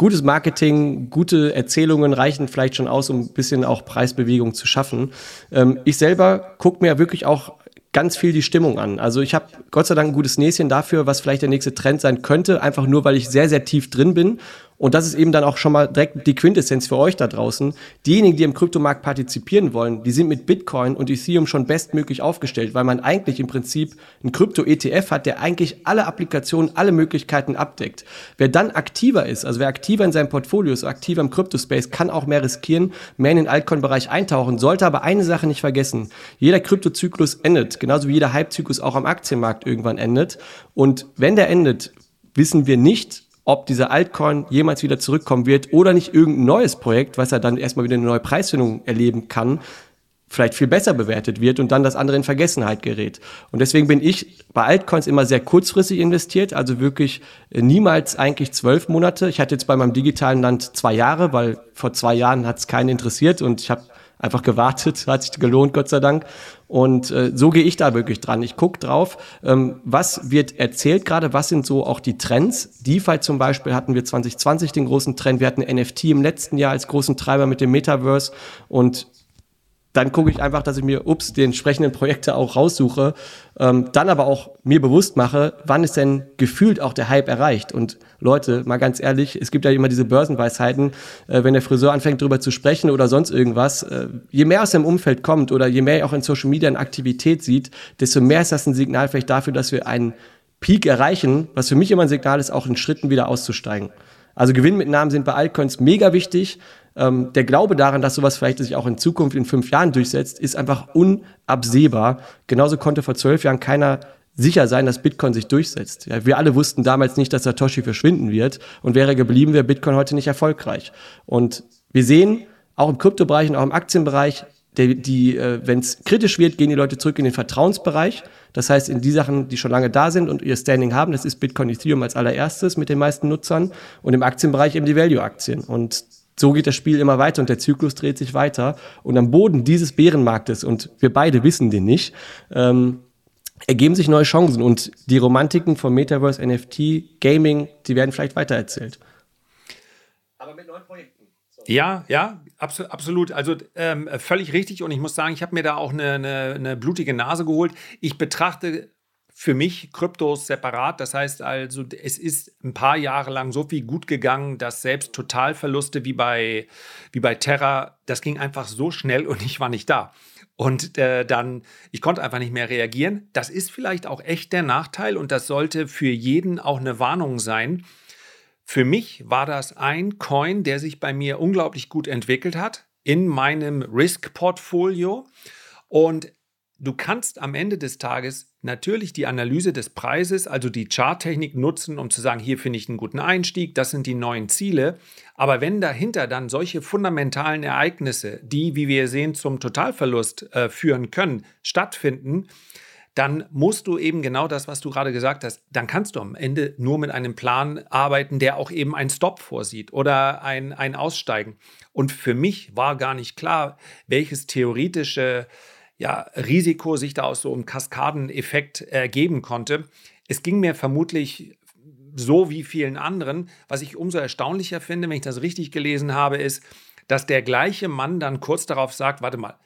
gutes Marketing, gute Erzählungen reichen vielleicht schon aus, um ein bisschen auch Preisbewegung zu schaffen. Ähm, ich selber gucke mir wirklich auch ganz viel die Stimmung an. Also ich habe Gott sei Dank ein gutes Näschen dafür, was vielleicht der nächste Trend sein könnte, einfach nur, weil ich sehr, sehr tief drin bin und das ist eben dann auch schon mal direkt die Quintessenz für euch da draußen. Diejenigen, die im Kryptomarkt partizipieren wollen, die sind mit Bitcoin und Ethereum schon bestmöglich aufgestellt, weil man eigentlich im Prinzip einen Krypto-ETF hat, der eigentlich alle Applikationen, alle Möglichkeiten abdeckt. Wer dann aktiver ist, also wer aktiver in seinem Portfolio ist, aktiver im Kryptospace, kann auch mehr riskieren, mehr in den Altcoin-Bereich eintauchen, sollte aber eine Sache nicht vergessen. Jeder Kryptozyklus endet, genauso wie jeder Hypezyklus auch am Aktienmarkt irgendwann endet. Und wenn der endet, wissen wir nicht, ob dieser Altcoin jemals wieder zurückkommen wird oder nicht irgendein neues Projekt, was er dann erstmal wieder eine neue Preisfindung erleben kann, vielleicht viel besser bewertet wird und dann das andere in Vergessenheit gerät. Und deswegen bin ich bei Altcoins immer sehr kurzfristig investiert, also wirklich äh, niemals eigentlich zwölf Monate. Ich hatte jetzt bei meinem digitalen Land zwei Jahre, weil vor zwei Jahren hat es keinen interessiert und ich habe einfach gewartet, [laughs] hat sich gelohnt, Gott sei Dank. Und äh, so gehe ich da wirklich dran. Ich gucke drauf, ähm, was wird erzählt gerade, was sind so auch die Trends. DeFi zum Beispiel hatten wir 2020 den großen Trend. Wir hatten NFT im letzten Jahr als großen Treiber mit dem Metaverse und dann gucke ich einfach, dass ich mir, ups, die entsprechenden Projekte auch raussuche, ähm, dann aber auch mir bewusst mache, wann ist denn gefühlt auch der Hype erreicht. Und Leute, mal ganz ehrlich, es gibt ja immer diese Börsenweisheiten, äh, wenn der Friseur anfängt drüber zu sprechen oder sonst irgendwas, äh, je mehr aus dem Umfeld kommt oder je mehr er auch in Social Media eine Aktivität sieht, desto mehr ist das ein Signal vielleicht dafür, dass wir einen Peak erreichen, was für mich immer ein Signal ist, auch in Schritten wieder auszusteigen. Also Gewinnmitnahmen sind bei Altcoins mega wichtig, ähm, der Glaube daran, dass sowas vielleicht sich auch in Zukunft in fünf Jahren durchsetzt, ist einfach unabsehbar. Genauso konnte vor zwölf Jahren keiner sicher sein, dass Bitcoin sich durchsetzt. Ja, wir alle wussten damals nicht, dass Satoshi verschwinden wird und wäre geblieben, wäre Bitcoin heute nicht erfolgreich. Und wir sehen auch im Kryptobereich und auch im Aktienbereich, die, die äh, wenn es kritisch wird, gehen die Leute zurück in den Vertrauensbereich. Das heißt, in die Sachen, die schon lange da sind und ihr Standing haben, das ist Bitcoin Ethereum als allererstes mit den meisten Nutzern und im Aktienbereich eben die Value-Aktien. Und so geht das Spiel immer weiter und der Zyklus dreht sich weiter. Und am Boden dieses Bärenmarktes, und wir beide wissen den nicht, ähm, ergeben sich neue Chancen und die Romantiken von Metaverse, NFT, Gaming, die werden vielleicht weitererzählt. Aber mit neuen Projekten. Ja, ja, absolut. Also ähm, völlig richtig. Und ich muss sagen, ich habe mir da auch eine, eine, eine blutige Nase geholt. Ich betrachte für mich Kryptos separat. Das heißt also, es ist ein paar Jahre lang so viel gut gegangen, dass selbst Totalverluste wie bei, wie bei Terra, das ging einfach so schnell und ich war nicht da. Und äh, dann, ich konnte einfach nicht mehr reagieren. Das ist vielleicht auch echt der Nachteil und das sollte für jeden auch eine Warnung sein. Für mich war das ein Coin, der sich bei mir unglaublich gut entwickelt hat in meinem Risk-Portfolio. Und du kannst am Ende des Tages natürlich die Analyse des Preises, also die Charttechnik nutzen, um zu sagen, hier finde ich einen guten Einstieg, das sind die neuen Ziele. Aber wenn dahinter dann solche fundamentalen Ereignisse, die, wie wir sehen, zum Totalverlust äh, führen können, stattfinden, dann musst du eben genau das, was du gerade gesagt hast, dann kannst du am Ende nur mit einem Plan arbeiten, der auch eben einen Stop vorsieht oder ein, ein Aussteigen. Und für mich war gar nicht klar, welches theoretische ja, Risiko sich da aus so einem Kaskadeneffekt ergeben konnte. Es ging mir vermutlich so wie vielen anderen. Was ich umso erstaunlicher finde, wenn ich das richtig gelesen habe, ist, dass der gleiche Mann dann kurz darauf sagt, warte mal,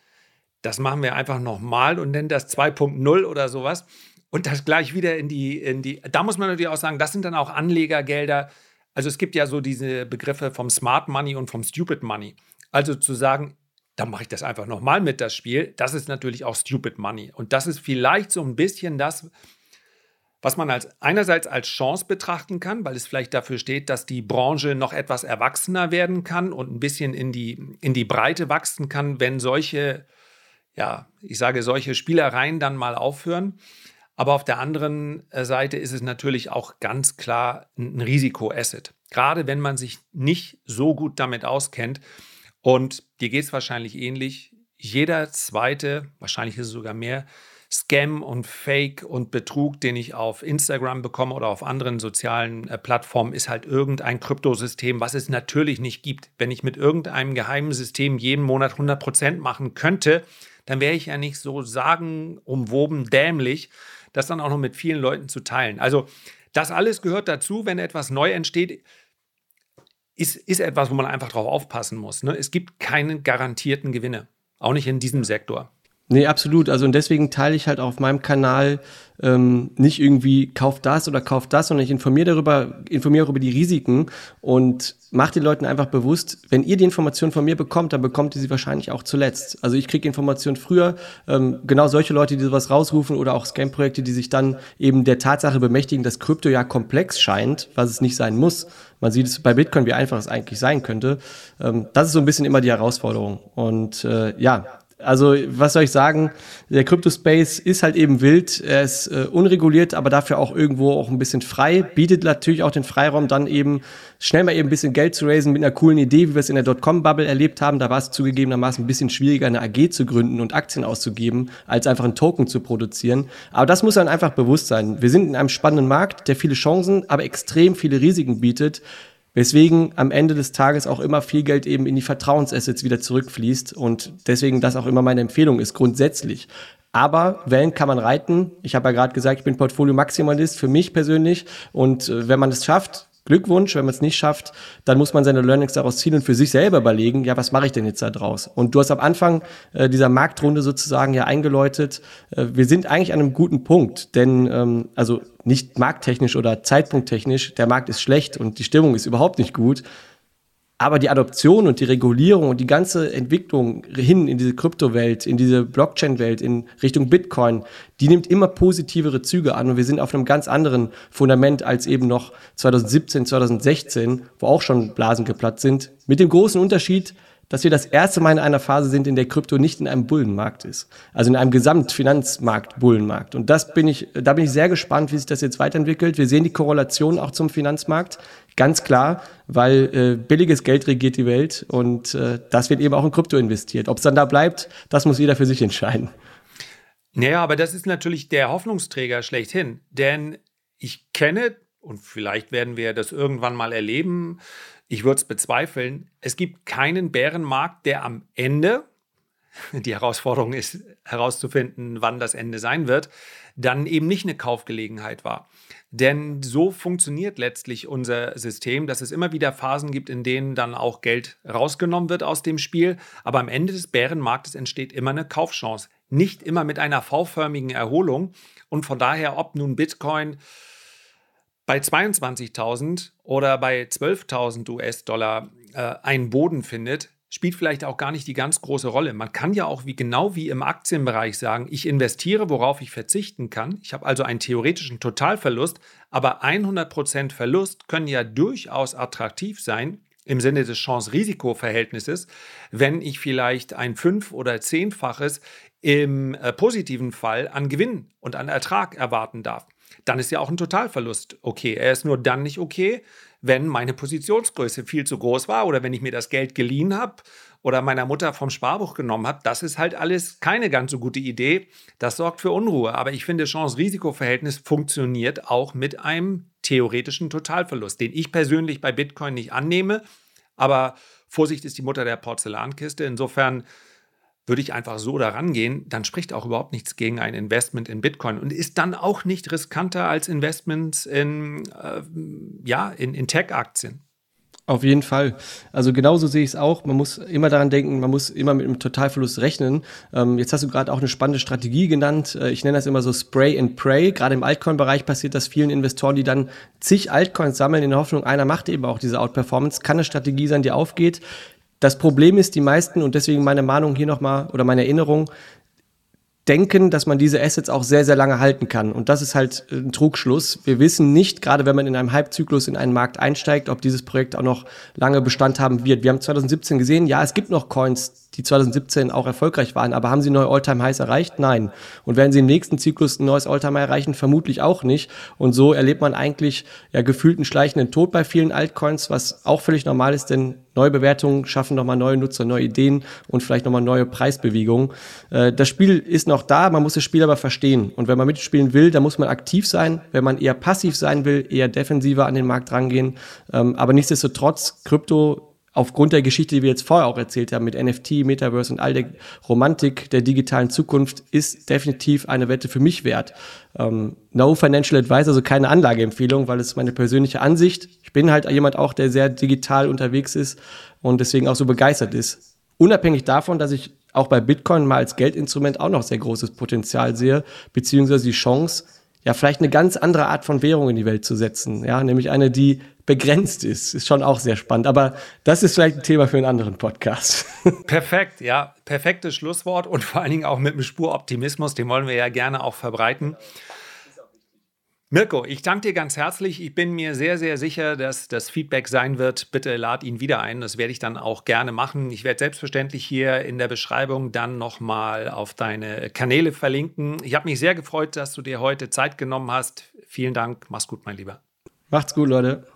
das machen wir einfach nochmal und nennen das 2.0 oder sowas. Und das gleich wieder in die, in die, da muss man natürlich auch sagen, das sind dann auch Anlegergelder. Also es gibt ja so diese Begriffe vom Smart Money und vom Stupid Money. Also zu sagen, dann mache ich das einfach nochmal mit, das Spiel. Das ist natürlich auch Stupid Money. Und das ist vielleicht so ein bisschen das, was man als einerseits als Chance betrachten kann, weil es vielleicht dafür steht, dass die Branche noch etwas erwachsener werden kann und ein bisschen in die, in die Breite wachsen kann, wenn solche, ja, ich sage, solche Spielereien dann mal aufhören. Aber auf der anderen äh, Seite ist es natürlich auch ganz klar ein Risikoasset. Gerade wenn man sich nicht so gut damit auskennt, und dir geht es wahrscheinlich ähnlich. Jeder zweite, wahrscheinlich ist es sogar mehr, Scam und Fake und Betrug, den ich auf Instagram bekomme oder auf anderen sozialen äh, Plattformen, ist halt irgendein Kryptosystem, was es natürlich nicht gibt. Wenn ich mit irgendeinem geheimen System jeden Monat 100% machen könnte, dann wäre ich ja nicht so sagenumwoben dämlich, das dann auch noch mit vielen Leuten zu teilen. Also das alles gehört dazu, wenn etwas neu entsteht ist, ist etwas, wo man einfach drauf aufpassen muss. Ne? Es gibt keine garantierten Gewinne, auch nicht in diesem Sektor. Nee, absolut. Also und deswegen teile ich halt auf meinem Kanal ähm, nicht irgendwie kauf das oder kauf das, sondern ich informiere darüber, informiere über die Risiken und mache den Leuten einfach bewusst, wenn ihr die Informationen von mir bekommt, dann bekommt ihr sie wahrscheinlich auch zuletzt. Also ich kriege Informationen früher, ähm, genau solche Leute, die sowas rausrufen oder auch Scam-Projekte, die sich dann eben der Tatsache bemächtigen, dass Krypto ja komplex scheint, was es nicht sein muss. Man sieht es bei Bitcoin, wie einfach es eigentlich sein könnte. Ähm, das ist so ein bisschen immer die Herausforderung. Und äh, ja, also, was soll ich sagen? Der Crypto-Space ist halt eben wild. Er ist äh, unreguliert, aber dafür auch irgendwo auch ein bisschen frei. Bietet natürlich auch den Freiraum, dann eben schnell mal eben ein bisschen Geld zu raisen mit einer coolen Idee, wie wir es in der Dotcom-Bubble erlebt haben. Da war es zugegebenermaßen ein bisschen schwieriger, eine AG zu gründen und Aktien auszugeben, als einfach einen Token zu produzieren. Aber das muss dann einfach bewusst sein. Wir sind in einem spannenden Markt, der viele Chancen, aber extrem viele Risiken bietet. Weswegen am Ende des Tages auch immer viel Geld eben in die Vertrauensassets wieder zurückfließt und deswegen das auch immer meine Empfehlung ist, grundsätzlich. Aber Wellen kann man reiten. Ich habe ja gerade gesagt, ich bin Portfolio-Maximalist für mich persönlich. Und äh, wenn man es schafft, Glückwunsch, wenn man es nicht schafft, dann muss man seine Learnings daraus ziehen und für sich selber überlegen, ja, was mache ich denn jetzt da draus? Und du hast am Anfang äh, dieser Marktrunde sozusagen ja eingeläutet, äh, wir sind eigentlich an einem guten Punkt, denn ähm, also nicht markttechnisch oder zeitpunkttechnisch, der Markt ist schlecht und die Stimmung ist überhaupt nicht gut, aber die Adoption und die Regulierung und die ganze Entwicklung hin in diese Kryptowelt, in diese Blockchain-Welt, in Richtung Bitcoin, die nimmt immer positivere Züge an und wir sind auf einem ganz anderen Fundament als eben noch 2017, 2016, wo auch schon Blasen geplatzt sind. Mit dem großen Unterschied, dass wir das erste Mal in einer Phase sind, in der Krypto nicht in einem Bullenmarkt ist. Also in einem Gesamtfinanzmarkt-Bullenmarkt. Und das bin ich, da bin ich sehr gespannt, wie sich das jetzt weiterentwickelt. Wir sehen die Korrelation auch zum Finanzmarkt. Ganz klar, weil äh, billiges Geld regiert die Welt und äh, das wird eben auch in Krypto investiert. Ob es dann da bleibt, das muss jeder für sich entscheiden. Naja, aber das ist natürlich der Hoffnungsträger schlechthin. Denn ich kenne, und vielleicht werden wir das irgendwann mal erleben, ich würde es bezweifeln, es gibt keinen Bärenmarkt, der am Ende, die Herausforderung ist herauszufinden, wann das Ende sein wird, dann eben nicht eine Kaufgelegenheit war. Denn so funktioniert letztlich unser System, dass es immer wieder Phasen gibt, in denen dann auch Geld rausgenommen wird aus dem Spiel. Aber am Ende des Bärenmarktes entsteht immer eine Kaufchance. Nicht immer mit einer V-förmigen Erholung. Und von daher, ob nun Bitcoin bei 22.000 oder bei 12.000 US-Dollar äh, einen Boden findet, spielt vielleicht auch gar nicht die ganz große Rolle. Man kann ja auch wie genau wie im Aktienbereich sagen, ich investiere, worauf ich verzichten kann. Ich habe also einen theoretischen Totalverlust, aber 100% Verlust können ja durchaus attraktiv sein im Sinne des Chance-Risiko-Verhältnisses, wenn ich vielleicht ein fünf- oder zehnfaches im äh, positiven Fall an Gewinn und an Ertrag erwarten darf dann ist ja auch ein Totalverlust okay. Er ist nur dann nicht okay, wenn meine Positionsgröße viel zu groß war oder wenn ich mir das Geld geliehen habe oder meiner Mutter vom Sparbuch genommen habe. Das ist halt alles keine ganz so gute Idee. Das sorgt für Unruhe. Aber ich finde, Chance-Risiko-Verhältnis funktioniert auch mit einem theoretischen Totalverlust, den ich persönlich bei Bitcoin nicht annehme. Aber Vorsicht ist die Mutter der Porzellankiste. Insofern würde ich einfach so daran gehen, dann spricht auch überhaupt nichts gegen ein Investment in Bitcoin und ist dann auch nicht riskanter als Investments in, äh, ja, in, in Tech-Aktien. Auf jeden Fall. Also genauso sehe ich es auch. Man muss immer daran denken, man muss immer mit einem Totalverlust rechnen. Ähm, jetzt hast du gerade auch eine spannende Strategie genannt. Äh, ich nenne das immer so Spray and Pray. Gerade im Altcoin-Bereich passiert das vielen Investoren, die dann zig Altcoins sammeln in der Hoffnung, einer macht eben auch diese Outperformance. Kann eine Strategie sein, die aufgeht. Das Problem ist, die meisten, und deswegen meine Mahnung hier nochmal oder meine Erinnerung, denken, dass man diese Assets auch sehr, sehr lange halten kann. Und das ist halt ein Trugschluss. Wir wissen nicht, gerade wenn man in einem Hypezyklus in einen Markt einsteigt, ob dieses Projekt auch noch lange Bestand haben wird. Wir haben 2017 gesehen, ja, es gibt noch Coins, die 2017 auch erfolgreich waren. Aber haben sie neue Alltime-Highs erreicht? Nein. Und werden sie im nächsten Zyklus ein neues Alltime-High erreichen? Vermutlich auch nicht. Und so erlebt man eigentlich ja gefühlt einen schleichenden Tod bei vielen Altcoins, was auch völlig normal ist, denn neue Bewertungen schaffen nochmal neue Nutzer, neue Ideen und vielleicht nochmal neue Preisbewegungen. Äh, das Spiel ist noch da, man muss das Spiel aber verstehen. Und wenn man mitspielen will, dann muss man aktiv sein. Wenn man eher passiv sein will, eher defensiver an den Markt rangehen. Ähm, aber nichtsdestotrotz, Krypto aufgrund der Geschichte, die wir jetzt vorher auch erzählt haben, mit NFT, Metaverse und all der Romantik der digitalen Zukunft, ist definitiv eine Wette für mich wert. Ähm, no Financial Advisor, also keine Anlageempfehlung, weil es meine persönliche Ansicht. Ich bin halt jemand auch, der sehr digital unterwegs ist und deswegen auch so begeistert ist. Unabhängig davon, dass ich auch bei Bitcoin mal als Geldinstrument auch noch sehr großes Potenzial sehe, beziehungsweise die Chance, ja, vielleicht eine ganz andere Art von Währung in die Welt zu setzen. Ja, nämlich eine, die begrenzt ist. Ist schon auch sehr spannend. Aber das ist vielleicht ein Thema für einen anderen Podcast. [laughs] Perfekt, ja. Perfektes Schlusswort und vor allen Dingen auch mit einem Spur-Optimismus. Den wollen wir ja gerne auch verbreiten. Mirko, ich danke dir ganz herzlich. Ich bin mir sehr, sehr sicher, dass das Feedback sein wird. Bitte lad ihn wieder ein. Das werde ich dann auch gerne machen. Ich werde selbstverständlich hier in der Beschreibung dann nochmal auf deine Kanäle verlinken. Ich habe mich sehr gefreut, dass du dir heute Zeit genommen hast. Vielen Dank. Mach's gut, mein Lieber. Macht's gut, Leute.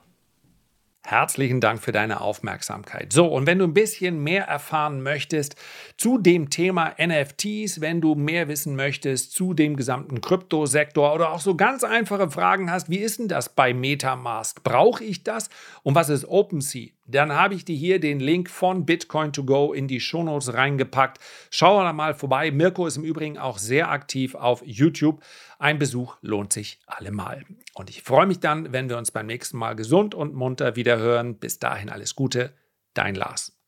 Herzlichen Dank für deine Aufmerksamkeit. So, und wenn du ein bisschen mehr erfahren möchtest zu dem Thema NFTs, wenn du mehr wissen möchtest zu dem gesamten Kryptosektor oder auch so ganz einfache Fragen hast, wie ist denn das bei Metamask? Brauche ich das? Und was ist OpenSea? dann habe ich dir hier den Link von Bitcoin to go in die Shownotes reingepackt. Schau da mal vorbei. Mirko ist im Übrigen auch sehr aktiv auf YouTube. Ein Besuch lohnt sich allemal. Und ich freue mich dann, wenn wir uns beim nächsten Mal gesund und munter wieder hören. Bis dahin alles Gute, dein Lars.